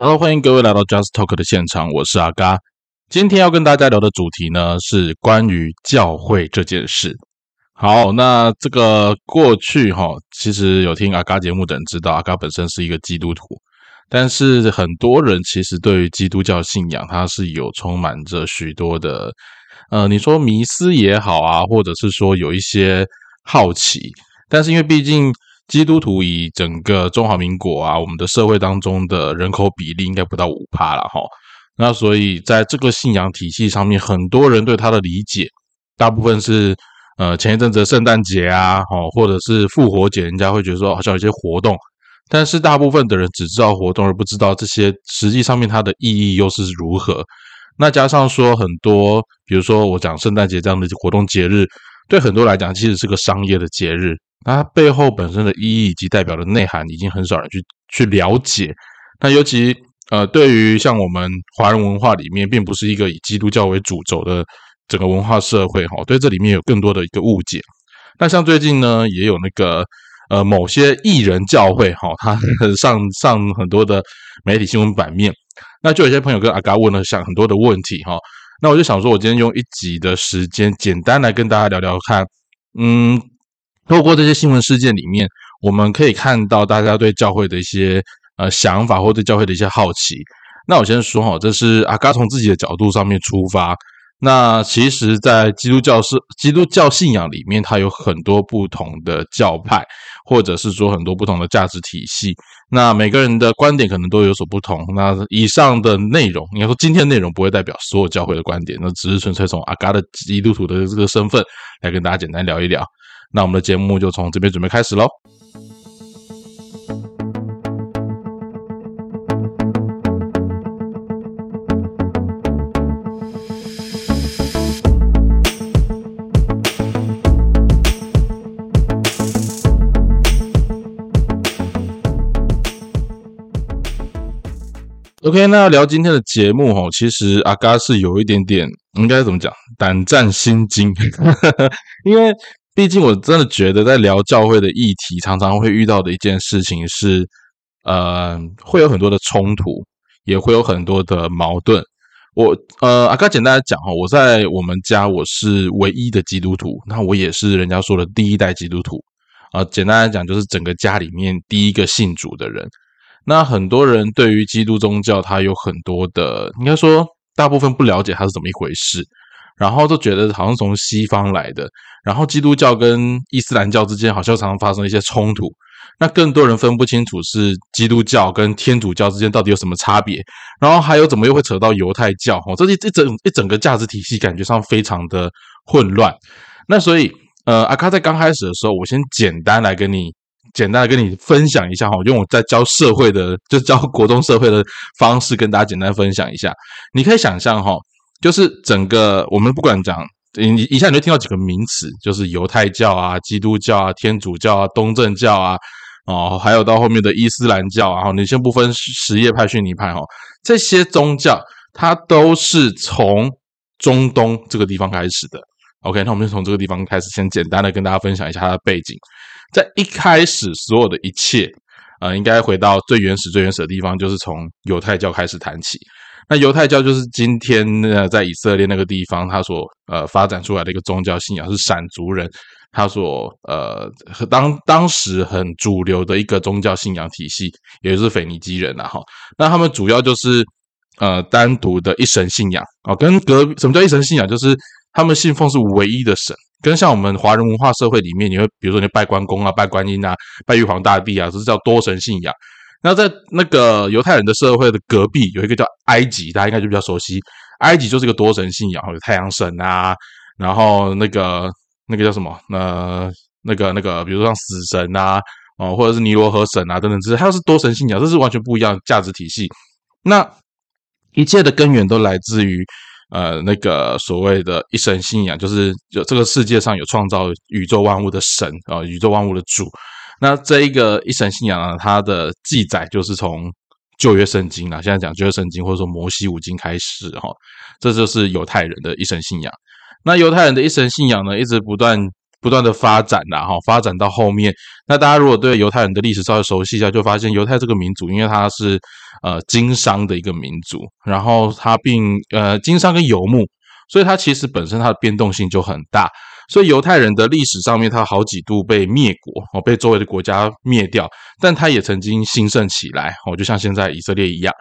Hello，欢迎各位来到 Just Talk 的现场，我是阿嘎。今天要跟大家聊的主题呢，是关于教会这件事。好，那这个过去哈，其实有听阿嘎节目的人知道，阿嘎本身是一个基督徒，但是很多人其实对于基督教信仰，它是有充满着许多的，呃，你说迷思也好啊，或者是说有一些好奇，但是因为毕竟。基督徒以整个中华民国啊，我们的社会当中的人口比例应该不到五趴了哈。那所以在这个信仰体系上面，很多人对他的理解，大部分是呃前一阵子圣诞节啊，哦或者是复活节，人家会觉得说好像有些活动，但是大部分的人只知道活动，而不知道这些实际上面它的意义又是如何。那加上说很多，比如说我讲圣诞节这样的活动节日，对很多来讲其实是个商业的节日。它背后本身的意义以及代表的内涵，已经很少人去去了解。那尤其呃，对于像我们华人文化里面，并不是一个以基督教为主轴的整个文化社会哈，对这里面有更多的一个误解。那像最近呢，也有那个呃某些艺人教会哈，他 上上很多的媒体新闻版面，那就有些朋友跟阿嘎问了想很多的问题哈。那我就想说，我今天用一集的时间，简单来跟大家聊聊看，嗯。透过这些新闻事件里面，我们可以看到大家对教会的一些呃想法，或对教会的一些好奇。那我先说哈，这是阿嘎从自己的角度上面出发。那其实，在基督教是基督教信仰里面，它有很多不同的教派，或者是说很多不同的价值体系。那每个人的观点可能都有所不同。那以上的内容，应该说今天内容不会代表所有教会的观点，那只是纯粹从阿嘎的基督徒的这个身份来跟大家简单聊一聊。那我们的节目就从这边准备开始喽。OK，那聊今天的节目哈，其实阿嘎是有一点点，应该怎么讲，胆战心惊，因为。毕竟，我真的觉得在聊教会的议题，常常会遇到的一件事情是，呃，会有很多的冲突，也会有很多的矛盾。我呃，阿哥简单来讲哈，我在我们家我是唯一的基督徒，那我也是人家说的第一代基督徒啊。简单来讲，就是整个家里面第一个信主的人。那很多人对于基督宗教，他有很多的，应该说大部分不了解它是怎么一回事。然后都觉得好像从西方来的，然后基督教跟伊斯兰教之间好像常常发生一些冲突，那更多人分不清楚是基督教跟天主教之间到底有什么差别，然后还有怎么又会扯到犹太教？哦，这一一整一整个价值体系感觉上非常的混乱。那所以，呃，阿卡在刚开始的时候，我先简单来跟你简单的跟你分享一下哈，用我在教社会的就教国中社会的方式跟大家简单分享一下，你可以想象哈。就是整个我们不管讲，你一下你就听到几个名词，就是犹太教啊、基督教啊、天主教啊、东正教啊，哦，还有到后面的伊斯兰教啊，你先不分什叶派、逊尼派哈，这些宗教它都是从中东这个地方开始的。OK，那我们就从这个地方开始，先简单的跟大家分享一下它的背景。在一开始，所有的一切，呃，应该回到最原始、最原始的地方，就是从犹太教开始谈起。那犹太教就是今天呃在以色列那个地方，他所呃发展出来的一个宗教信仰，是闪族人他所呃当当时很主流的一个宗教信仰体系，也就是腓尼基人呐哈。那他们主要就是呃单独的一神信仰啊，跟隔什么叫一神信仰？就是他们信奉是唯一的神，跟像我们华人文化社会里面，你会比如说你拜关公啊、拜观音啊、拜玉皇大帝啊，这是叫多神信仰。那在那个犹太人的社会的隔壁有一个叫埃及，大家应该就比较熟悉。埃及就是个多神信仰，有太阳神啊，然后那个那个叫什么？呃，那个那个，比如说像死神啊，哦，或者是尼罗河神啊等等，这些它是多神信仰，这是完全不一样的价值体系。那一切的根源都来自于呃那个所谓的一神信仰，就是就这个世界上有创造宇宙万物的神啊，宇宙万物的主。那这一个一神信仰呢，它的记载就是从旧约圣经啊，现在讲旧约圣经或者说摩西五经开始哈，这就是犹太人的一神信仰。那犹太人的一神信仰呢，一直不断不断的发展啦，哈，发展到后面，那大家如果对犹太人的历史稍微熟悉一下，就发现犹太这个民族，因为它是呃经商的一个民族，然后它并呃经商跟游牧，所以它其实本身它的变动性就很大，所以犹太人的历史上面，他好几度被灭国哦，被周围的国家灭掉，但他也曾经兴盛起来哦，就像现在以色列一样。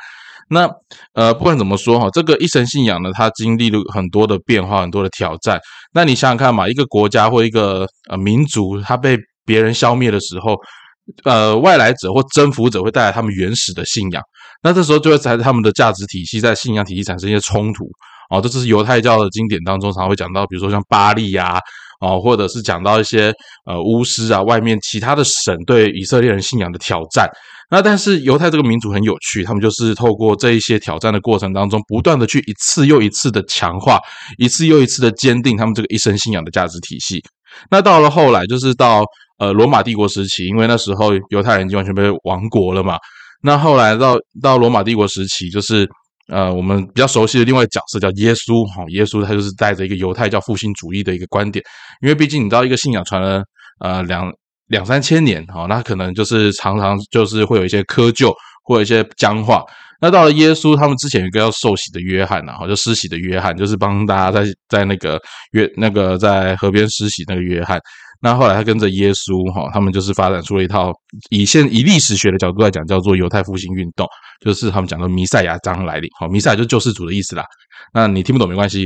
那呃，不管怎么说哈，这个一神信仰呢，它经历了很多的变化，很多的挑战。那你想想看嘛，一个国家或一个呃民族，它被别人消灭的时候，呃，外来者或征服者会带来他们原始的信仰，那这时候就会在他们的价值体系在信仰体系产生一些冲突。哦，这是犹太教的经典当中常会讲到，比如说像巴利呀，哦，或者是讲到一些呃巫师啊，外面其他的神对以色列人信仰的挑战。那但是犹太这个民族很有趣，他们就是透过这一些挑战的过程当中，不断的去一次又一次的强化，一次又一次的坚定他们这个一生信仰的价值体系。那到了后来，就是到呃罗马帝国时期，因为那时候犹太人已经完全被亡国了嘛。那后来到到罗马帝国时期，就是呃我们比较熟悉的另外一角色叫耶稣哈，耶稣他就是带着一个犹太教复兴主义的一个观点，因为毕竟你知道一个信仰传了呃两。两三千年，哈，那可能就是常常就是会有一些窠臼或者一些僵化。那到了耶稣，他们之前有一个要受洗的约翰呐，哈，就施洗的约翰，就是帮大家在在那个约那个在河边施洗那个约翰。那后来他跟着耶稣，哈，他们就是发展出了一套以现以历史学的角度来讲，叫做犹太复兴运动，就是他们讲的弥赛亚将来临，好，弥赛亚就救世主的意思啦。那你听不懂没关系，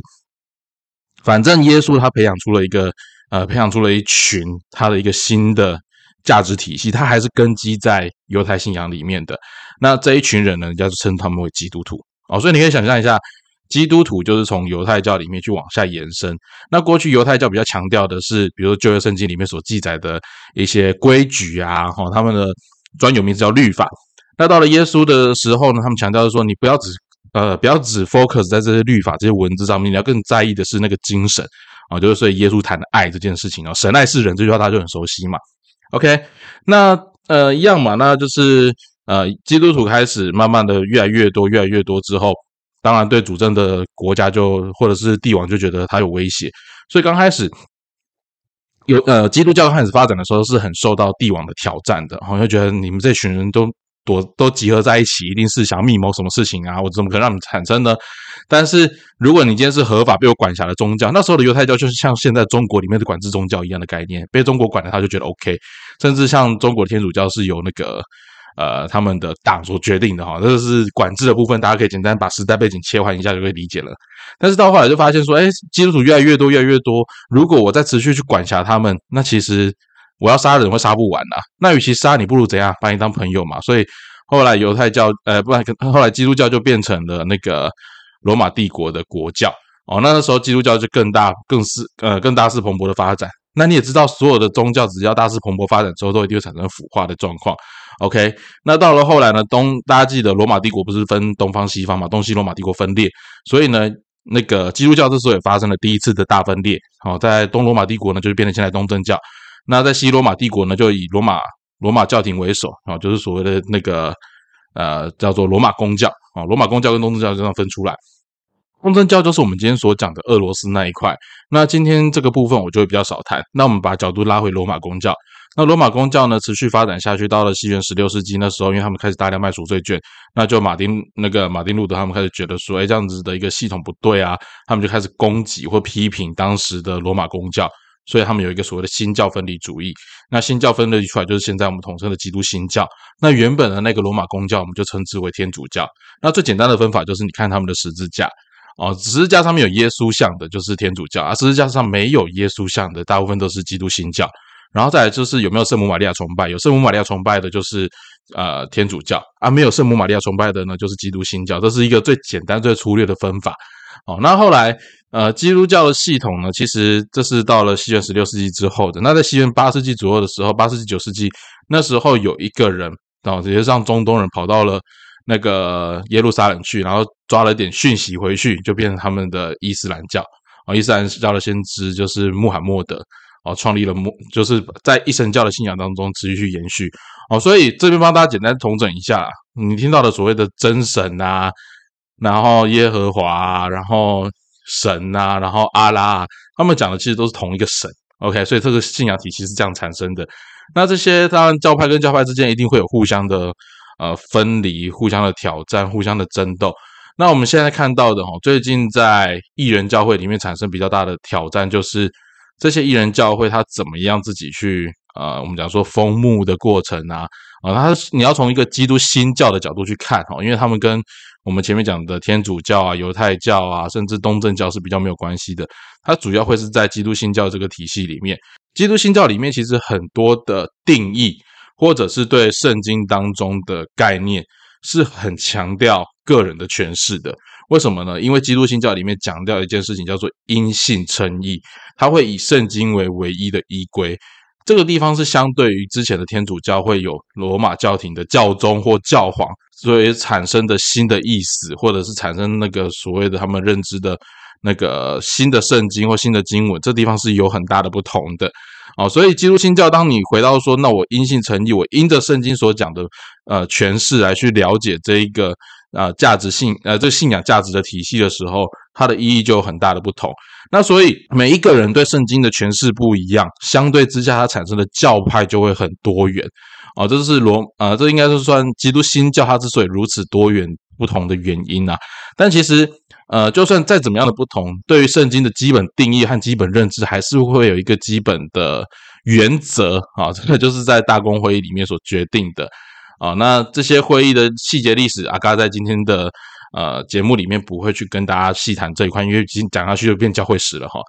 反正耶稣他培养出了一个。呃，培养出了一群他的一个新的价值体系，他还是根基在犹太信仰里面的。那这一群人呢，人家就称他们为基督徒哦。所以你可以想象一下，基督徒就是从犹太教里面去往下延伸。那过去犹太教比较强调的是，比如说旧约圣经里面所记载的一些规矩啊，哈，他们的专有名字叫律法。那到了耶稣的时候呢，他们强调是说，你不要只呃，不要只 focus 在这些律法、这些文字上面，你要更在意的是那个精神。啊，就是所以耶稣谈的爱这件事情哦，神爱世人这句话大家就很熟悉嘛。OK，那呃一样嘛，那就是呃基督徒开始慢慢的越来越多，越来越多之后，当然对主政的国家就或者是帝王就觉得他有威胁，所以刚开始有呃基督教开始发展的时候是很受到帝王的挑战的，然后就觉得你们这群人都。躲都集合在一起，一定是想密谋什么事情啊？我怎么可能让你们产生呢？但是如果你今天是合法被我管辖的宗教，那时候的犹太教就是像现在中国里面的管制宗教一样的概念，被中国管的他就觉得 OK。甚至像中国的天主教是由那个呃他们的党所决定的哈，这个是管制的部分，大家可以简单把时代背景切换一下就可以理解了。但是到后来就发现说，哎，基督徒越来越多，越来越多，如果我再持续去管辖他们，那其实。我要杀人会杀不完啊，那与其杀你，不如怎样把你当朋友嘛。所以后来犹太教，呃，不然后来基督教就变成了那个罗马帝国的国教哦。那个时候基督教就更大、更是呃更大势蓬勃的发展。那你也知道，所有的宗教只要大势蓬勃发展之后，都一定会产生腐化的状况。OK，那到了后来呢，东大家记得罗马帝国不是分东方西方嘛？东西罗马帝国分裂，所以呢，那个基督教这时候也发生了第一次的大分裂。好，在东罗马帝国呢，就是变成现在东正教。那在西罗马帝国呢，就以罗马罗马教廷为首啊，就是所谓的那个呃叫做罗马公教啊，罗马公教跟东正教这样分出来。东正教就是我们今天所讲的俄罗斯那一块。那今天这个部分我就会比较少谈。那我们把角度拉回罗马公教。那罗马公教呢，持续发展下去，到了西元十六世纪那时候，因为他们开始大量卖赎罪券，那就马丁那个马丁路德他们开始觉得说，哎，这样子的一个系统不对啊，他们就开始攻击或批评当时的罗马公教。所以他们有一个所谓的新教分离主义。那新教分离出来，就是现在我们统称的基督新教。那原本的那个罗马公教，我们就称之为天主教。那最简单的分法就是，你看他们的十字架哦，十字架上面有耶稣像的，就是天主教；而十字架上没有耶稣像的，大部分都是基督新教。然后再来就是有没有圣母玛利亚崇拜，有圣母玛利亚崇拜的，就是呃天主教；而没有圣母玛利亚崇拜的呢，就是基督新教。这是一个最简单、最粗略的分法。哦，那后来。呃，基督教的系统呢，其实这是到了西元十六世纪之后的。那在西元八世纪左右的时候，八世纪九世纪那时候有一个人哦，直接让中东人跑到了那个耶路撒冷去，然后抓了点讯息回去，就变成他们的伊斯兰教啊。伊斯兰教的先知就是穆罕默德哦，创立了穆，就是在一神教的信仰当中持续去延续哦。所以这边帮大家简单重整一下，你听到的所谓的真神啊，然后耶和华，然后。神啊，然后阿拉，他们讲的其实都是同一个神 OK，所以这个信仰体系是这样产生的。那这些当然教派跟教派之间一定会有互相的呃分离、互相的挑战、互相的争斗。那我们现在看到的哈，最近在艺人教会里面产生比较大的挑战，就是这些艺人教会他怎么样自己去呃，我们讲说封墓的过程啊，啊，他你要从一个基督新教的角度去看哈，因为他们跟我们前面讲的天主教啊、犹太教啊，甚至东正教是比较没有关系的，它主要会是在基督新教这个体系里面。基督新教里面其实很多的定义，或者是对圣经当中的概念，是很强调个人的诠释的。为什么呢？因为基督新教里面强调一件事情，叫做因信称义，它会以圣经为唯一的依归。这个地方是相对于之前的天主教会有罗马教廷的教宗或教皇，所以产生的新的意思，或者是产生那个所谓的他们认知的。那个新的圣经或新的经文，这地方是有很大的不同的哦。所以基督新教，当你回到说，那我因信诚意，我因着圣经所讲的呃诠释来去了解这一个呃价值信呃这信仰价值的体系的时候，它的意义就有很大的不同。那所以每一个人对圣经的诠释不一样，相对之下，它产生的教派就会很多元哦。这是罗呃，这应该是算基督新教，它之所以如此多元不同的原因啊。但其实。呃，就算再怎么样的不同，对于圣经的基本定义和基本认知，还是会有一个基本的原则啊。这个就是在大公会议里面所决定的啊。那这些会议的细节历史，阿嘎在今天的呃节目里面不会去跟大家细谈这一块，因为已经讲下去就变教会史了哈。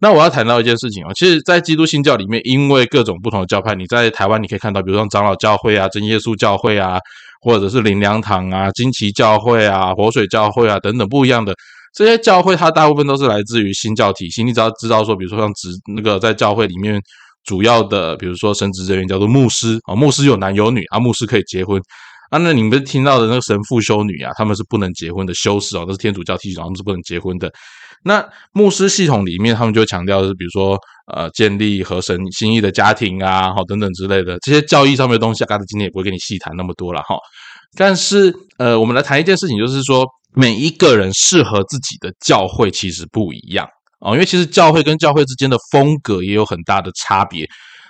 那我要谈到一件事情啊，其实，在基督新教里面，因为各种不同的教派，你在台湾你可以看到，比如说长老教会啊、真耶稣教会啊。或者是灵粮堂啊、金旗教会啊、活水教会啊等等不一样的这些教会，它大部分都是来自于新教体系。你只要知道说，比如说像职那个在教会里面主要的，比如说神职人员叫做牧师啊，牧师有男有女啊，牧师可以结婚啊。那你们听到的那个神父修女啊，他们是不能结婚的修士啊，都是天主教体系，他们是不能结婚的。那牧师系统里面，他们就强调是，比如说，呃，建立和神心意的家庭啊，好，等等之类的这些教义上面的东西，刚才今天也不会跟你细谈那么多了哈。但是，呃，我们来谈一件事情，就是说，每一个人适合自己的教会其实不一样哦，因为其实教会跟教会之间的风格也有很大的差别。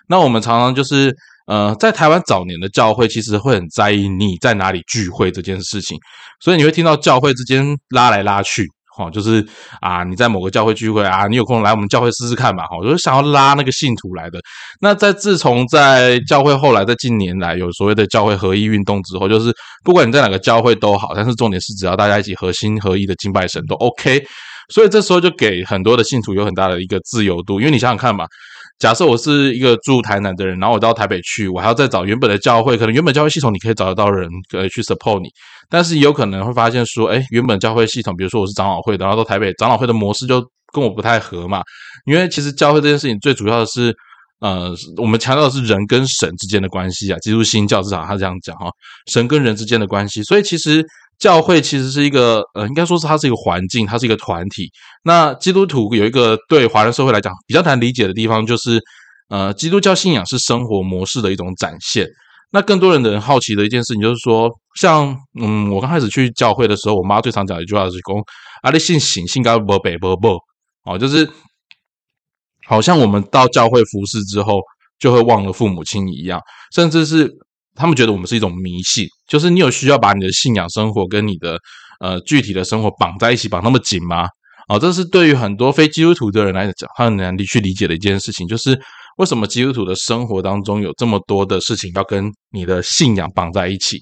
那我们常常就是，呃，在台湾早年的教会，其实会很在意你在哪里聚会这件事情，所以你会听到教会之间拉来拉去。哦，就是啊，你在某个教会聚会啊，你有空来我们教会试试看吧。哈，就是想要拉那个信徒来的。那在自从在教会后来在近年来有所谓的教会合一运动之后，就是不管你在哪个教会都好，但是重点是只要大家一起合心合一的敬拜神都 OK。所以这时候就给很多的信徒有很大的一个自由度，因为你想想看嘛。假设我是一个住台南的人，然后我到台北去，我还要再找原本的教会，可能原本教会系统你可以找得到人可以去 support 你，但是有可能会发现说，哎，原本教会系统，比如说我是长老会的，然后到台北长老会的模式就跟我不太合嘛，因为其实教会这件事情最主要的是，呃，我们强调的是人跟神之间的关系啊，基督新教至少他这样讲哈，神跟人之间的关系，所以其实。教会其实是一个，呃，应该说是它是一个环境，它是一个团体。那基督徒有一个对华人社会来讲比较难理解的地方，就是，呃，基督教信仰是生活模式的一种展现。那更多人的人好奇的一件事情就是说，像，嗯，我刚开始去教会的时候，我妈最常讲一句话是“公啊，你信信信该不北不不”，哦，就是好像我们到教会服侍之后，就会忘了父母亲一样，甚至是。他们觉得我们是一种迷信，就是你有需要把你的信仰生活跟你的呃具体的生活绑在一起，绑那么紧吗？哦，这是对于很多非基督徒的人来讲，他很难理去理解的一件事情，就是为什么基督徒的生活当中有这么多的事情要跟你的信仰绑在一起？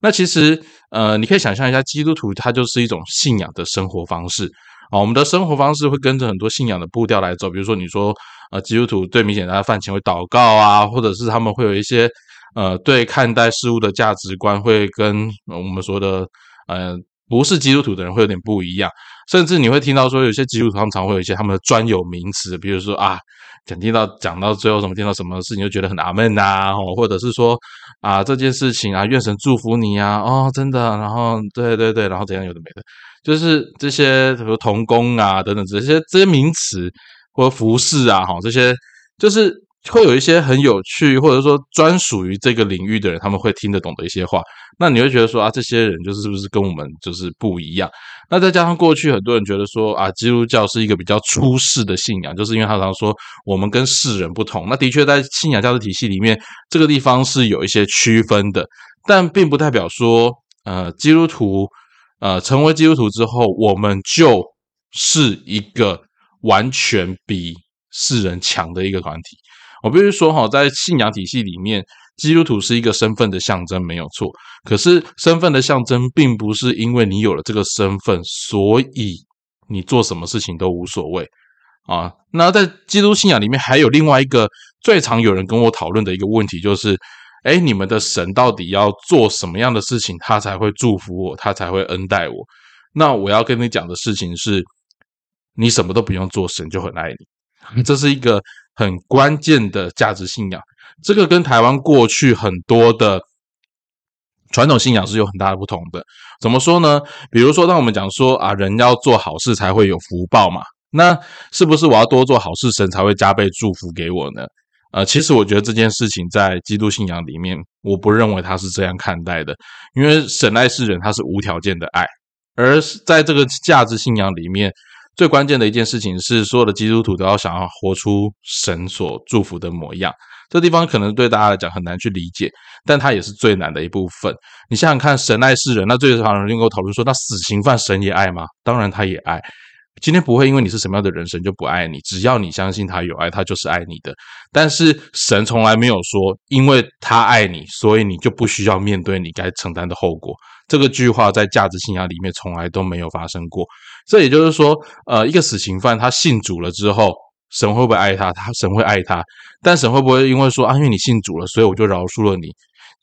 那其实呃，你可以想象一下，基督徒他就是一种信仰的生活方式啊。我们的生活方式会跟着很多信仰的步调来走，比如说你说呃，基督徒最明显的饭前会祷告啊，或者是他们会有一些。呃，对看待事物的价值观会跟我们说的，呃，不是基督徒的人会有点不一样。甚至你会听到说，有些基督徒他们常会有一些他们的专有名词，比如说啊，讲听到讲到最后什么听到什么事情就觉得很纳闷呐，或者是说啊这件事情啊，愿神祝福你啊，哦，真的，然后对对对，然后怎样有的没的，就是这些什么童工啊等等这些这些名词或服饰啊，哈，这些就是。会有一些很有趣，或者说专属于这个领域的人，他们会听得懂的一些话。那你会觉得说啊，这些人就是是不是跟我们就是不一样？那再加上过去很多人觉得说啊，基督教是一个比较出世的信仰，就是因为他常说我们跟世人不同。那的确在信仰价值体系里面，这个地方是有一些区分的，但并不代表说呃，基督徒呃成为基督徒之后，我们就是一个完全比世人强的一个团体。我必须说哈，在信仰体系里面，基督徒是一个身份的象征，没有错。可是，身份的象征并不是因为你有了这个身份，所以你做什么事情都无所谓啊。那在基督信仰里面，还有另外一个最常有人跟我讨论的一个问题，就是：哎，你们的神到底要做什么样的事情，他才会祝福我，他才会恩待我？那我要跟你讲的事情是，你什么都不用做，神就很爱你。这是一个。很关键的价值信仰，这个跟台湾过去很多的传统信仰是有很大的不同的。怎么说呢？比如说，当我们讲说啊，人要做好事才会有福报嘛，那是不是我要多做好事，神才会加倍祝福给我呢？呃，其实我觉得这件事情在基督信仰里面，我不认为他是这样看待的，因为神爱世人，他是无条件的爱，而是在这个价值信仰里面。最关键的一件事情是，所有的基督徒都要想要活出神所祝福的模样。这地方可能对大家来讲很难去理解，但它也是最难的一部分。你想想看，神爱世人，那最常人跟我讨论说，那死刑犯神也爱吗？当然他也爱。今天不会因为你是什么样的人，神就不爱你。只要你相信他有爱，他就是爱你的。但是神从来没有说，因为他爱你，所以你就不需要面对你该承担的后果。这个句话在价值信仰里面从来都没有发生过。这也就是说，呃，一个死刑犯他信主了之后，神会不会爱他？他神会爱他，但神会不会因为说啊，因为你信主了，所以我就饶恕了你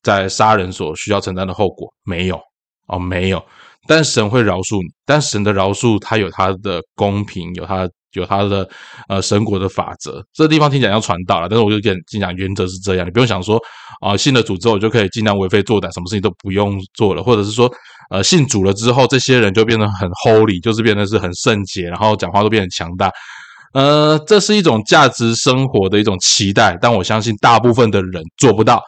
在杀人所需要承担的后果？没有哦，没有。但神会饶恕你，但神的饶恕他有他的公平，有他有他的呃神国的法则。这地方听起来要传道了，但是我就跟你讲，原则是这样，你不用想说啊，信了主之后就可以尽量为非作歹，什么事情都不用做了，或者是说呃信主了之后，这些人就变得很 holy，就是变得是很圣洁，然后讲话都变得强大。呃，这是一种价值生活的一种期待，但我相信大部分的人做不到。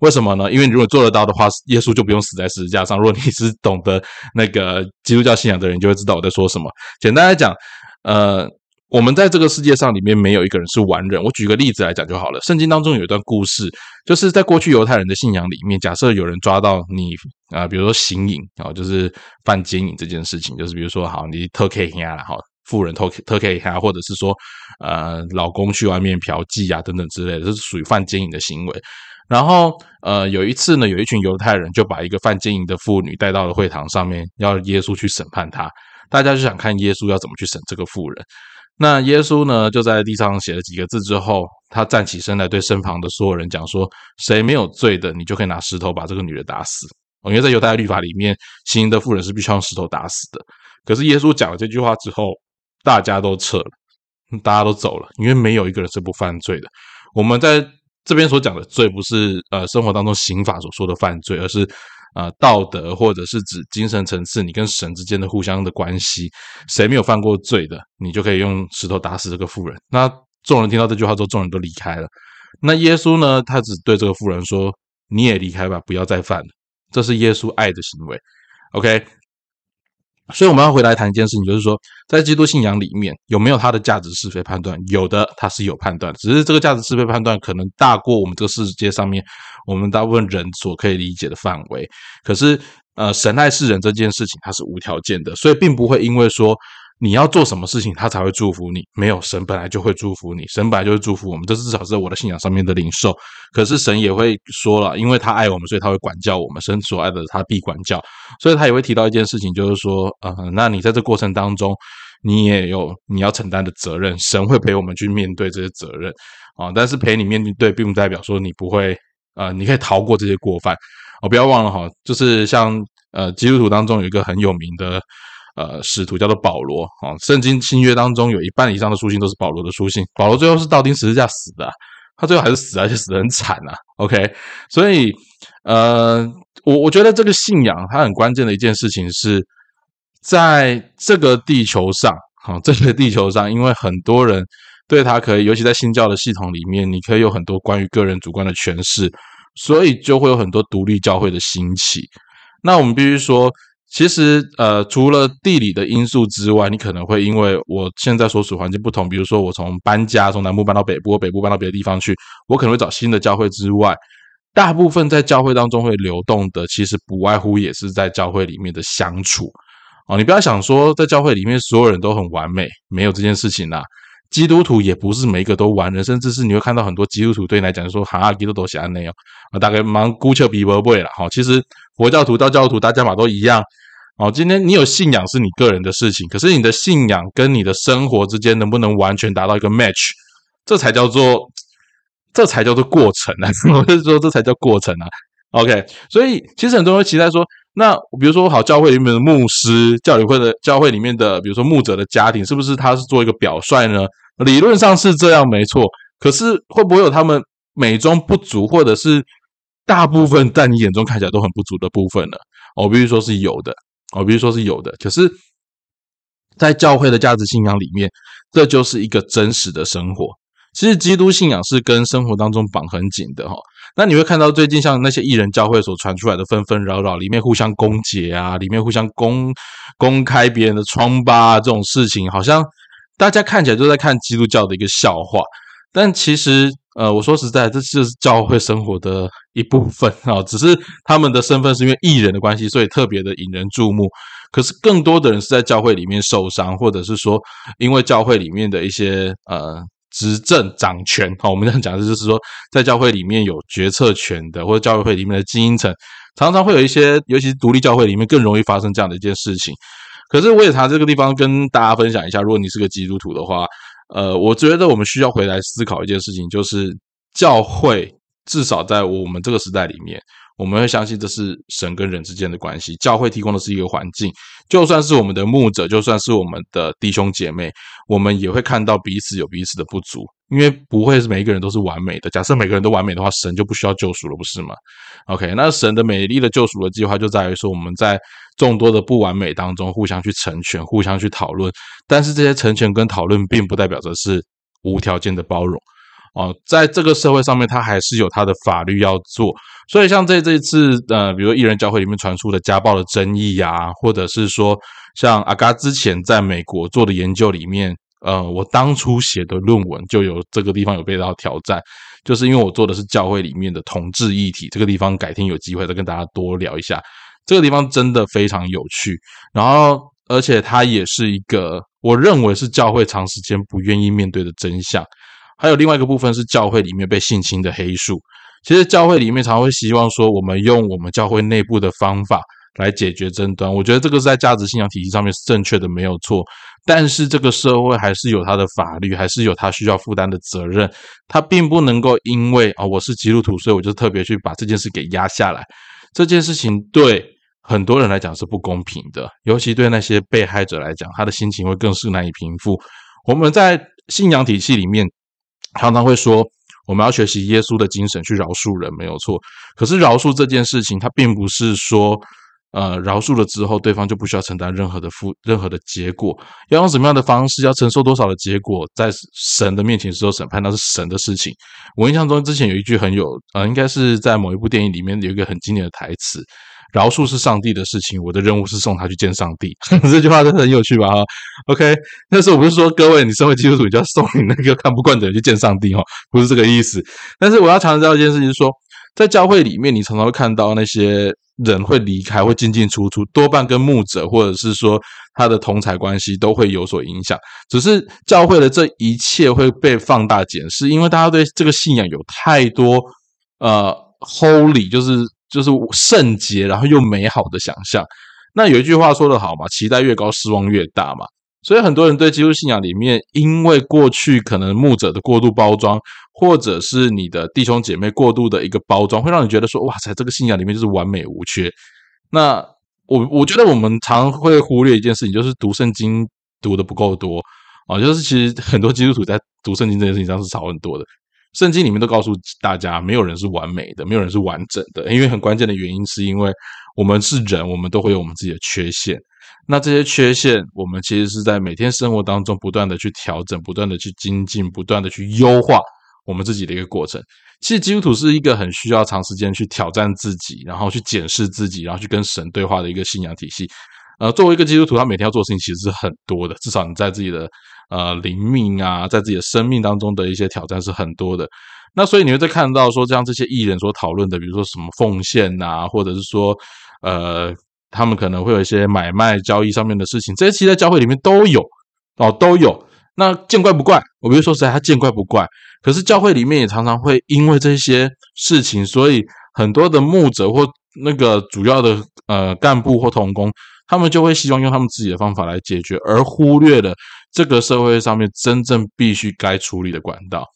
为什么呢？因为你如果做得到的话，耶稣就不用死在十字架上。如果你是懂得那个基督教信仰的人，就会知道我在说什么。简单来讲，呃，我们在这个世界上里面没有一个人是完人。我举个例子来讲就好了。圣经当中有一段故事，就是在过去犹太人的信仰里面，假设有人抓到你啊，比如说行淫啊，就是犯奸淫这件事情，就是比如说好，你偷 K 呀，好，富人偷偷 K 呀，或者是说呃，老公去外面嫖妓啊等等之类的，这是属于犯奸淫的行为。然后，呃，有一次呢，有一群犹太人就把一个犯奸淫的妇女带到了会堂上面，要耶稣去审判她。大家就想看耶稣要怎么去审这个妇人。那耶稣呢，就在地上写了几个字之后，他站起身来对身旁的所有人讲说：“谁没有罪的，你就可以拿石头把这个女人打死。”因为在犹太律法里面，行淫的妇人是必须要用石头打死的。可是耶稣讲了这句话之后，大家都撤了，大家都走了，因为没有一个人是不犯罪的。我们在。这边所讲的罪，不是呃生活当中刑法所说的犯罪，而是啊道德或者是指精神层次，你跟神之间的互相的关系。谁没有犯过罪的，你就可以用石头打死这个妇人。那众人听到这句话之后，众人都离开了。那耶稣呢？他只对这个妇人说：“你也离开吧，不要再犯了。”这是耶稣爱的行为。OK。所以我们要回来谈一件事情，就是说，在基督信仰里面有没有它的价值是非判断？有的，它是有判断，只是这个价值是非判断可能大过我们这个世界上面我们大部分人所可以理解的范围。可是，呃，神爱世人这件事情，它是无条件的，所以并不会因为说。你要做什么事情，他才会祝福你？没有神本来就会祝福你，神本来就会祝福我们，这至少是我的信仰上面的领受。可是神也会说了，因为他爱我们，所以他会管教我们。神所爱的，他必管教。所以他也会提到一件事情，就是说，呃，那你在这过程当中，你也有你要承担的责任。神会陪我们去面对这些责任啊，但是陪你面对，并不代表说你不会，呃，你可以逃过这些过犯。哦，不要忘了哈，就是像呃，基督徒当中有一个很有名的。呃，使徒叫做保罗啊，圣经新约当中有一半以上的书信都是保罗的书信。保罗最后是倒钉十字架死的，他最后还是死，而且死得很惨啊。OK，所以呃，我我觉得这个信仰它很关键的一件事情是，在这个地球上，啊，这个地球上，因为很多人对他可以，尤其在新教的系统里面，你可以有很多关于个人主观的诠释，所以就会有很多独立教会的兴起。那我们必须说，其实呃，除了地理的因素之外，你可能会因为我现在所处环境不同，比如说我从搬家从南部搬到北部，北部搬到别的地方去，我可能会找新的教会之外，大部分在教会当中会流动的，其实不外乎也是在教会里面的相处。哦，你不要想说在教会里面所有人都很完美，没有这件事情啦。基督徒也不是每一个都完人，甚至是你会看到很多基督徒对你来讲说哈，基督徒写安内哦，啊，大概忙姑且比不会了哈。其实佛教徒、道教徒大家嘛都一样哦。今天你有信仰是你个人的事情，可是你的信仰跟你的生活之间能不能完全达到一个 match，这才叫做这才叫做过程啊！我是说这才叫过程啊。OK，所以其实很多人期待说。那比如说，好，教会里面的牧师，教理会的教会里面的，比如说牧者的家庭，是不是他是做一个表率呢？理论上是这样，没错。可是会不会有他们美中不足，或者是大部分在你眼中看起来都很不足的部分呢？我必须说是有的，我必须说是有的。可是，在教会的价值信仰里面，这就是一个真实的生活。其实，基督信仰是跟生活当中绑很紧的哈。那你会看到最近像那些艺人教会所传出来的纷纷扰扰，里面互相攻讦啊，里面互相公公开别人的疮疤这种事情，好像大家看起来都在看基督教的一个笑话。但其实，呃，我说实在，这就是教会生活的一部分啊。只是他们的身份是因为艺人的关系，所以特别的引人注目。可是更多的人是在教会里面受伤，或者是说因为教会里面的一些呃。执政掌权，好，我们这样讲的就是说，在教会里面有决策权的，或者教会里面的精英层，常常会有一些，尤其是独立教会里面更容易发生这样的一件事情。可是我也查这个地方跟大家分享一下，如果你是个基督徒的话，呃，我觉得我们需要回来思考一件事情，就是教会至少在我们这个时代里面。我们会相信这是神跟人之间的关系，教会提供的是一个环境，就算是我们的牧者，就算是我们的弟兄姐妹，我们也会看到彼此有彼此的不足，因为不会是每一个人都是完美的。假设每个人都完美的话，神就不需要救赎了，不是吗？OK，那神的美丽的救赎的计划就在于说，我们在众多的不完美当中互相去成全，互相去讨论，但是这些成全跟讨论，并不代表着是无条件的包容。哦，在这个社会上面，他还是有他的法律要做。所以，像在这一次，呃，比如艺人教会里面传出的家暴的争议啊，或者是说，像阿嘎之前在美国做的研究里面，呃，我当初写的论文就有这个地方有被到挑战，就是因为我做的是教会里面的同治议题。这个地方改天有机会再跟大家多聊一下。这个地方真的非常有趣，然后而且它也是一个我认为是教会长时间不愿意面对的真相。还有另外一个部分是教会里面被性侵的黑数。其实教会里面常会希望说，我们用我们教会内部的方法来解决争端。我觉得这个是在价值信仰体系上面是正确的，没有错。但是这个社会还是有它的法律，还是有它需要负担的责任。它并不能够因为啊我是基督徒，所以我就特别去把这件事给压下来。这件事情对很多人来讲是不公平的，尤其对那些被害者来讲，他的心情会更是难以平复。我们在信仰体系里面。常常会说，我们要学习耶稣的精神去饶恕人，没有错。可是饶恕这件事情，它并不是说，呃，饶恕了之后，对方就不需要承担任何的负、任何的结果。要用什么样的方式，要承受多少的结果，在神的面前时候审判，那是神的事情。我印象中之前有一句很有，呃，应该是在某一部电影里面有一个很经典的台词。饶恕是上帝的事情，我的任务是送他去见上帝。这句话真的很有趣吧？哈，OK，但是我不是说各位，你身为基督徒就要送你那个看不惯的人去见上帝哈，不是这个意思。但是我要强调一件事情，是说在教会里面，你常常会看到那些人会离开，会进进出出，多半跟牧者或者是说他的同才关系都会有所影响。只是教会的这一切会被放大检视，因为大家对这个信仰有太多呃 holy，就是。就是圣洁，然后又美好的想象。那有一句话说得好嘛，期待越高，失望越大嘛。所以很多人对基督信仰里面，因为过去可能牧者的过度包装，或者是你的弟兄姐妹过度的一个包装，会让你觉得说，哇塞，这个信仰里面就是完美无缺。那我我觉得我们常会忽略一件事情，就是读圣经读的不够多啊。就是其实很多基督徒在读圣经这件事情上是少很多的。圣经里面都告诉大家，没有人是完美的，没有人是完整的。因为很关键的原因，是因为我们是人，我们都会有我们自己的缺陷。那这些缺陷，我们其实是在每天生活当中不断的去调整，不断的去精进，不断的去优化我们自己的一个过程。其实基督徒是一个很需要长时间去挑战自己，然后去检视自己，然后去跟神对话的一个信仰体系。呃，作为一个基督徒，他每天要做事情其实是很多的，至少你在自己的呃灵命啊，在自己的生命当中的一些挑战是很多的。那所以你会再看到说，像这些艺人所讨论的，比如说什么奉献呐，或者是说呃，他们可能会有一些买卖交易上面的事情，这些其实在教会里面都有哦，都有。那见怪不怪，我比如说实在，他见怪不怪。可是教会里面也常常会因为这些事情，所以很多的牧者或那个主要的呃干部或同工。他们就会希望用他们自己的方法来解决，而忽略了这个社会上面真正必须该处理的管道。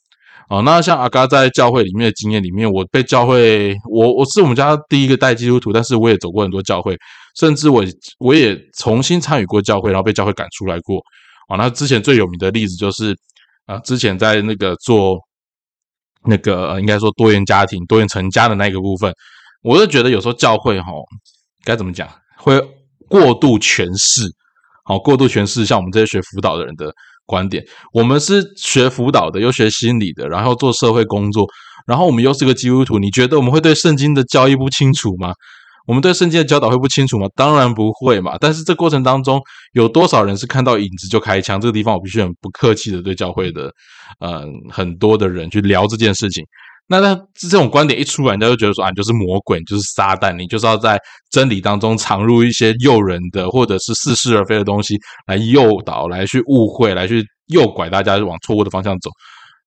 哦，那像阿嘎在教会里面的经验里面，我被教会，我我是我们家第一个带基督徒，但是我也走过很多教会，甚至我我也重新参与过教会，然后被教会赶出来过。哦，那之前最有名的例子就是啊，之前在那个做那个应该说多元家庭、多元成家的那个部分，我就觉得有时候教会哈，该怎么讲会。过度诠释，好，过度诠释，像我们这些学辅导的人的观点，我们是学辅导的，又学心理的，然后做社会工作，然后我们又是个基督徒，你觉得我们会对圣经的教义不清楚吗？我们对圣经的教导会不清楚吗？当然不会嘛。但是这过程当中，有多少人是看到影子就开枪？这个地方我必须很不客气的对教会的，嗯，很多的人去聊这件事情。那他这种观点一出来，人家就觉得说啊，你就是魔鬼，你就是撒旦，你就是要在真理当中藏入一些诱人的或者是似是而非的东西，来诱导、来去误会、来去诱拐大家往错误的方向走。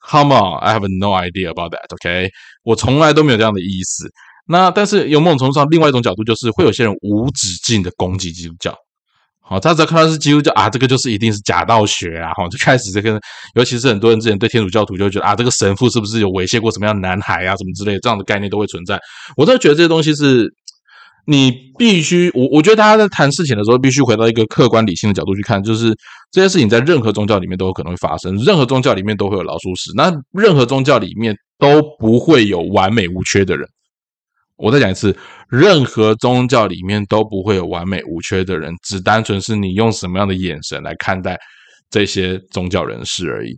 Come on, I have no idea about that. OK，我从来都没有这样的意思。那但是有某种程度上，另外一种角度就是会有些人无止境的攻击基督教。好，他只要看到是基督教啊，这个就是一定是假道学啊，哈，就开始这个，尤其是很多人之前对天主教徒就觉得啊，这个神父是不是有猥亵过什么样的男孩啊，什么之类这样的概念都会存在。我真的觉得这些东西是你必须，我我觉得大家在谈事情的时候，必须回到一个客观理性的角度去看，就是这些事情在任何宗教里面都有可能会发生，任何宗教里面都会有老鼠屎，那任何宗教里面都不会有完美无缺的人。我再讲一次，任何宗教里面都不会有完美无缺的人，只单纯是你用什么样的眼神来看待这些宗教人士而已。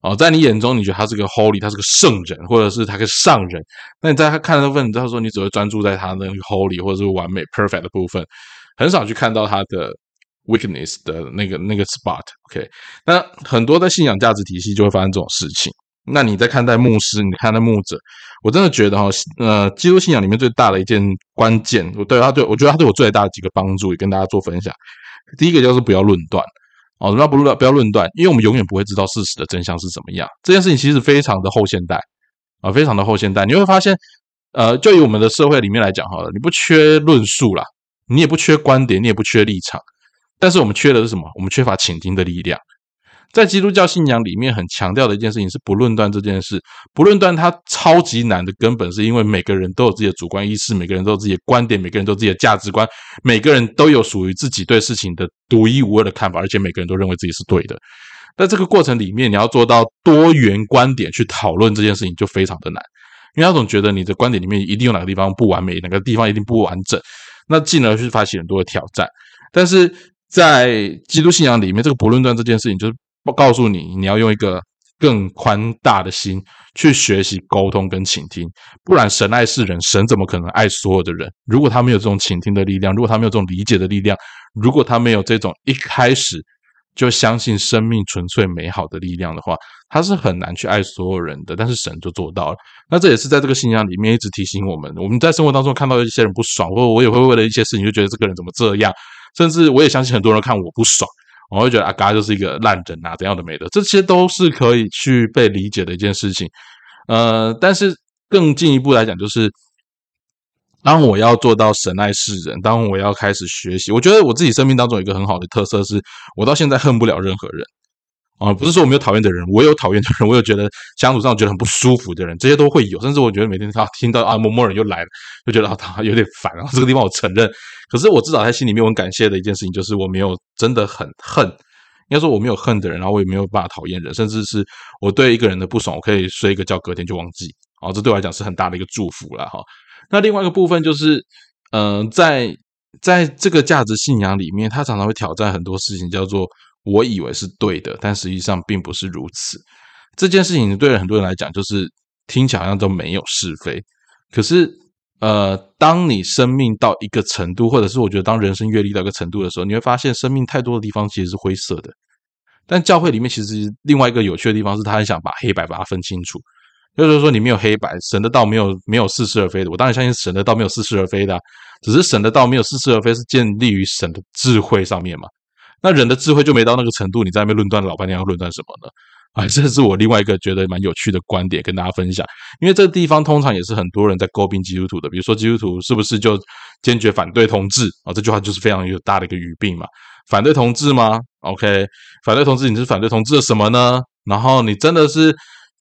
哦，在你眼中，你觉得他是个 holy，他是个圣人，或者是他个上人，那你在他看的部分，他说你只会专注在他那个 holy 或者是完美 perfect 的部分，很少去看到他的 weakness 的那个那个 spot。OK，那很多的信仰价值体系就会发生这种事情。那你在看待牧师，你看待牧者，我真的觉得哈，呃，基督信仰里面最大的一件关键，我对他对我觉得他对我最大的几个帮助，也跟大家做分享。第一个就是不要论断哦，不要不论不要论断，因为我们永远不会知道事实的真相是怎么样。这件事情其实非常的后现代啊，非常的后现代。你会发现，呃，就以我们的社会里面来讲好了，你不缺论述啦，你也不缺观点，你也不缺立场，但是我们缺的是什么？我们缺乏倾听的力量。在基督教信仰里面，很强调的一件事情是不论断这件事。不论断它超级难的根本，是因为每个人都有自己的主观意识，每个人都有自己的观点，每个人都有自己的价值观，每个人都有属于自己对事情的独一无二的看法，而且每个人都认为自己是对的。在这个过程里面，你要做到多元观点去讨论这件事情，就非常的难。因为他总觉得你的观点里面一定有哪个地方不完美，哪个地方一定不完整，那进而去发起很多的挑战。但是在基督信仰里面，这个不论断这件事情，就是。我告诉你，你要用一个更宽大的心去学习沟通跟倾听，不然神爱世人，神怎么可能爱所有的人？如果他没有这种倾听的力量，如果他没有这种理解的力量，如果他没有这种一开始就相信生命纯粹美好的力量的话，他是很难去爱所有人的。但是神就做到了。那这也是在这个信仰里面一直提醒我们：我们在生活当中看到一些人不爽，或者我也会为了一些事情就觉得这个人怎么这样，甚至我也相信很多人看我不爽。我会觉得阿嘎就是一个烂人啊，怎样的没的，这些都是可以去被理解的一件事情。呃，但是更进一步来讲，就是当我要做到神爱世人，当我要开始学习，我觉得我自己生命当中有一个很好的特色，是我到现在恨不了任何人。啊，不是说我没有讨厌的人，我有讨厌的人，我有觉得相处上觉得很不舒服的人，这些都会有。甚至我觉得每天他听到啊某某人又来了，就觉得啊他有点烦啊。这个地方我承认，可是我至少在心里面我很感谢的一件事情，就是我没有真的很恨。应该说我没有恨的人，然后我也没有办法讨厌人，甚至是我对一个人的不爽，我可以睡一个觉，隔天就忘记。哦，这对我来讲是很大的一个祝福了哈。那另外一个部分就是，嗯，在在这个价值信仰里面，他常常会挑战很多事情，叫做我以为是对的，但实际上并不是如此。这件事情对很多人来讲，就是听起来好像都没有是非。可是，呃，当你生命到一个程度，或者是我觉得当人生阅历到一个程度的时候，你会发现生命太多的地方其实是灰色的。但教会里面其实另外一个有趣的地方是，他很想把黑白把它分清楚。就是说，你没有黑白，神的道没有没有似是而非的。我当然相信神的道没有似是而非的，只是神的道没有似是而非，是建立于神的智慧上面嘛。那人的智慧就没到那个程度，你在那边论断老半天要论断什么呢？啊，这是我另外一个觉得蛮有趣的观点，跟大家分享。因为这个地方通常也是很多人在诟病基督徒的，比如说基督徒是不是就坚决反对同志啊？这句话就是非常有大的一个语病嘛。反对同志吗？OK，反对同志，你是反对同志的什么呢？然后你真的是？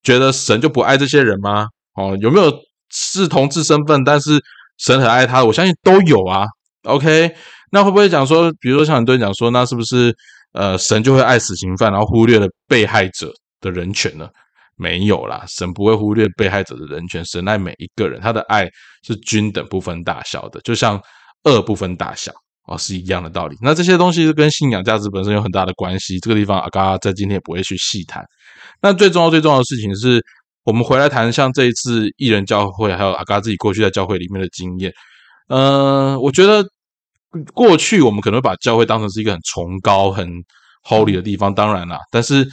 觉得神就不爱这些人吗？哦，有没有是同志身份，但是神很爱他？我相信都有啊。OK，那会不会讲说，比如说像很多人讲说，那是不是呃神就会爱死刑犯，然后忽略了被害者的人权呢？没有啦，神不会忽略被害者的人权，神爱每一个人，他的爱是均等不分大小的，就像恶不分大小哦，是一样的道理。那这些东西是跟信仰价值本身有很大的关系。这个地方阿嘎在今天也不会去细谈。那最重要、最重要的事情是，我们回来谈像这一次艺人教会，还有阿嘎自己过去在教会里面的经验。呃，我觉得过去我们可能会把教会当成是一个很崇高、很 holy 的地方，当然啦，但是。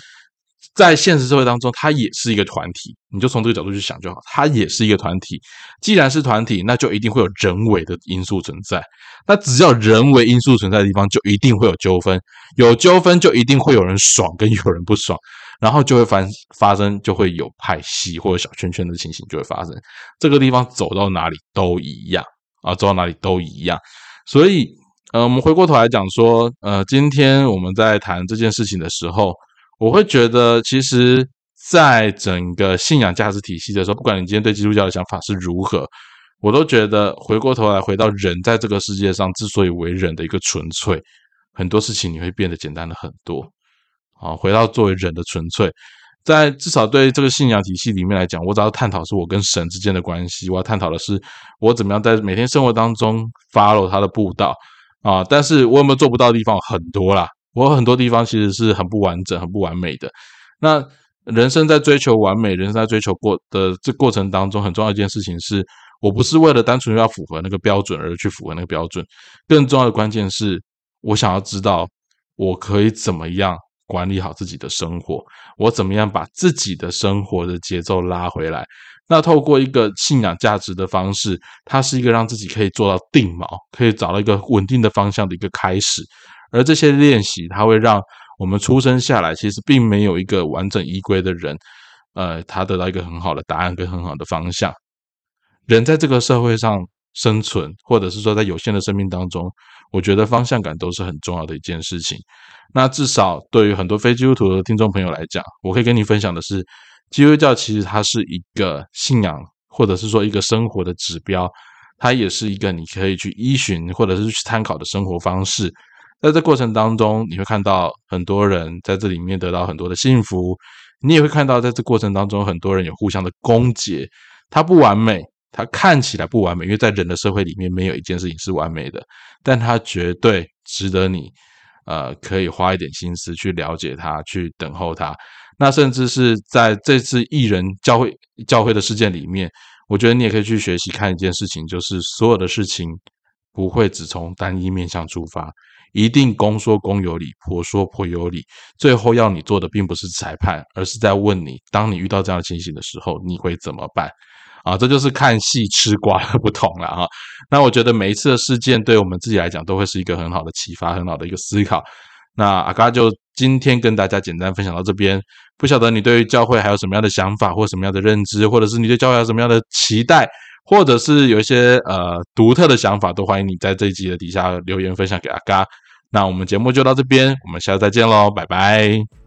在现实社会当中，它也是一个团体，你就从这个角度去想就好。它也是一个团体，既然是团体，那就一定会有人为的因素存在。那只要人为因素存在的地方，就一定会有纠纷，有纠纷就一定会有人爽跟有人不爽，然后就会发发生，就会有派系或者小圈圈的情形就会发生。这个地方走到哪里都一样啊，走到哪里都一样。所以，呃，我们回过头来讲说，呃，今天我们在谈这件事情的时候。我会觉得，其实，在整个信仰价值体系的时候，不管你今天对基督教的想法是如何，我都觉得回过头来，回到人在这个世界上之所以为人的一个纯粹，很多事情你会变得简单的很多。好，回到作为人的纯粹，在至少对这个信仰体系里面来讲，我只要探讨是我跟神之间的关系，我要探讨的是我怎么样在每天生活当中 follow 他的步道啊。但是我有没有做不到的地方很多啦。我有很多地方其实是很不完整、很不完美的。那人生在追求完美，人生在追求过的这过程当中，很重要一件事情是，我不是为了单纯要符合那个标准而去符合那个标准。更重要的关键是我想要知道，我可以怎么样管理好自己的生活，我怎么样把自己的生活的节奏拉回来。那透过一个信仰价值的方式，它是一个让自己可以做到定锚，可以找到一个稳定的方向的一个开始。而这些练习，它会让我们出生下来，其实并没有一个完整依归的人，呃，他得到一个很好的答案跟很好的方向。人在这个社会上生存，或者是说在有限的生命当中，我觉得方向感都是很重要的一件事情。那至少对于很多非基督徒的听众朋友来讲，我可以跟你分享的是，基督教其实它是一个信仰，或者是说一个生活的指标，它也是一个你可以去依循或者是去参考的生活方式。在这过程当中，你会看到很多人在这里面得到很多的幸福，你也会看到在这过程当中，很多人有互相的攻讦。它不完美，它看起来不完美，因为在人的社会里面，没有一件事情是完美的，但它绝对值得你，呃，可以花一点心思去了解它，去等候它。那甚至是在这次艺人教会教会的事件里面，我觉得你也可以去学习看一件事情，就是所有的事情不会只从单一面向出发。一定公说公有理，婆说婆有理。最后要你做的，并不是裁判，而是在问你：当你遇到这样的情形的时候，你会怎么办？啊，这就是看戏吃瓜的不同了哈。那我觉得每一次的事件，对我们自己来讲，都会是一个很好的启发，很好的一个思考。那阿嘎就今天跟大家简单分享到这边。不晓得你对于教会还有什么样的想法，或什么样的认知，或者是你对教会有什么样的期待？或者是有一些呃独特的想法，都欢迎你在这一集的底下留言分享给阿嘎。那我们节目就到这边，我们下次再见喽，拜拜。